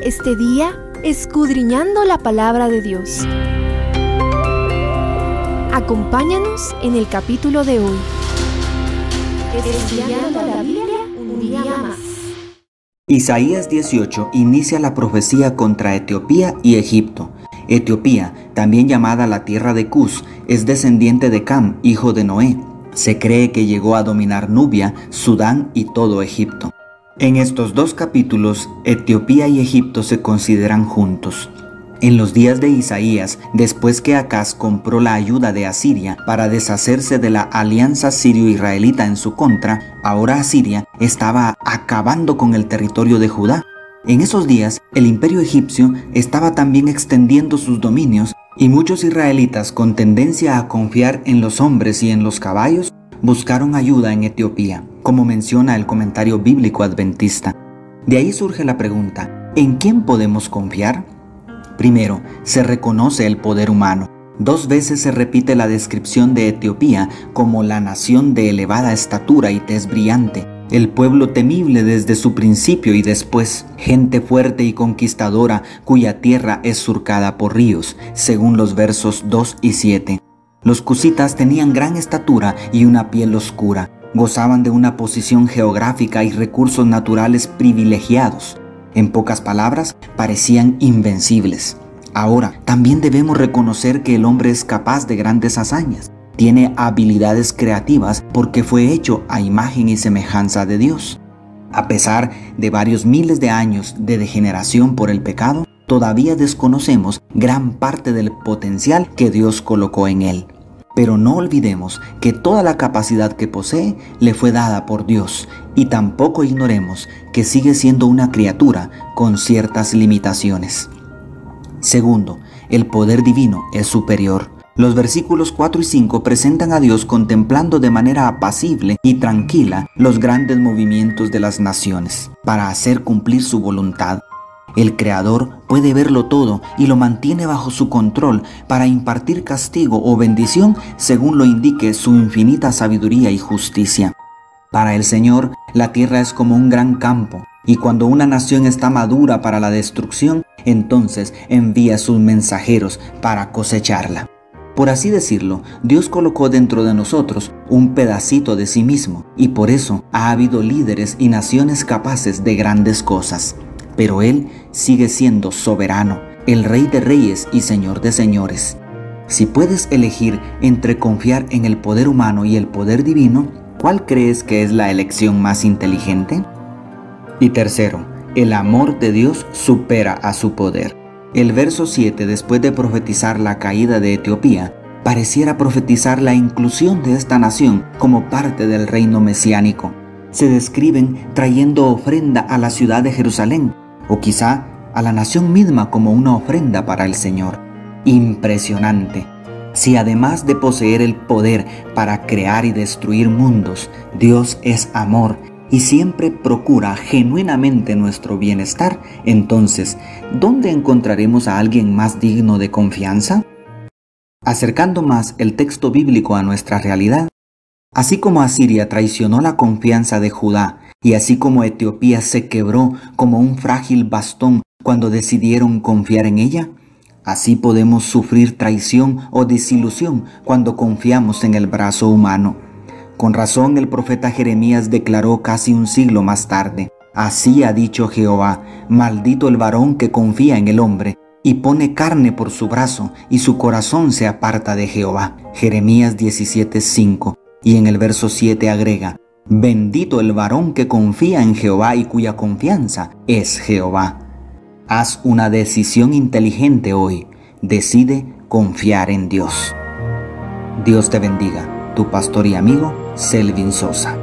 este día escudriñando la palabra de Dios. Acompáñanos en el capítulo de hoy. Estudiando la Biblia un día más. Isaías 18 inicia la profecía contra Etiopía y Egipto. Etiopía, también llamada la tierra de Cus, es descendiente de Cam, hijo de Noé. Se cree que llegó a dominar Nubia, Sudán y todo Egipto. En estos dos capítulos, Etiopía y Egipto se consideran juntos. En los días de Isaías, después que Acaz compró la ayuda de Asiria para deshacerse de la alianza sirio-israelita en su contra, ahora Asiria estaba acabando con el territorio de Judá. En esos días, el imperio egipcio estaba también extendiendo sus dominios y muchos israelitas con tendencia a confiar en los hombres y en los caballos buscaron ayuda en Etiopía, como menciona el comentario bíblico adventista. De ahí surge la pregunta, ¿en quién podemos confiar? Primero, se reconoce el poder humano. Dos veces se repite la descripción de Etiopía como la nación de elevada estatura y tez brillante, el pueblo temible desde su principio y después, gente fuerte y conquistadora cuya tierra es surcada por ríos, según los versos 2 y 7. Los cusitas tenían gran estatura y una piel oscura, gozaban de una posición geográfica y recursos naturales privilegiados. En pocas palabras, parecían invencibles. Ahora, también debemos reconocer que el hombre es capaz de grandes hazañas. Tiene habilidades creativas porque fue hecho a imagen y semejanza de Dios. A pesar de varios miles de años de degeneración por el pecado, todavía desconocemos gran parte del potencial que Dios colocó en él. Pero no olvidemos que toda la capacidad que posee le fue dada por Dios y tampoco ignoremos que sigue siendo una criatura con ciertas limitaciones. Segundo, el poder divino es superior. Los versículos 4 y 5 presentan a Dios contemplando de manera apacible y tranquila los grandes movimientos de las naciones para hacer cumplir su voluntad. El Creador puede verlo todo y lo mantiene bajo su control para impartir castigo o bendición según lo indique su infinita sabiduría y justicia. Para el Señor, la tierra es como un gran campo, y cuando una nación está madura para la destrucción, entonces envía sus mensajeros para cosecharla. Por así decirlo, Dios colocó dentro de nosotros un pedacito de sí mismo, y por eso ha habido líderes y naciones capaces de grandes cosas pero Él sigue siendo soberano, el Rey de Reyes y Señor de Señores. Si puedes elegir entre confiar en el poder humano y el poder divino, ¿cuál crees que es la elección más inteligente? Y tercero, el amor de Dios supera a su poder. El verso 7, después de profetizar la caída de Etiopía, pareciera profetizar la inclusión de esta nación como parte del reino mesiánico. Se describen trayendo ofrenda a la ciudad de Jerusalén, o quizá a la nación misma como una ofrenda para el Señor. Impresionante. Si además de poseer el poder para crear y destruir mundos, Dios es amor y siempre procura genuinamente nuestro bienestar, entonces, ¿dónde encontraremos a alguien más digno de confianza? Acercando más el texto bíblico a nuestra realidad, así como Asiria traicionó la confianza de Judá y así como Etiopía se quebró como un frágil bastón cuando decidieron confiar en ella, así podemos sufrir traición o desilusión cuando confiamos en el brazo humano. Con razón el profeta Jeremías declaró casi un siglo más tarde, Así ha dicho Jehová, maldito el varón que confía en el hombre y pone carne por su brazo y su corazón se aparta de Jehová. Jeremías 17:5 y en el verso 7 agrega, Bendito el varón que confía en Jehová y cuya confianza es Jehová. Haz una decisión inteligente hoy. Decide confiar en Dios. Dios te bendiga. Tu pastor y amigo, Selvin Sosa.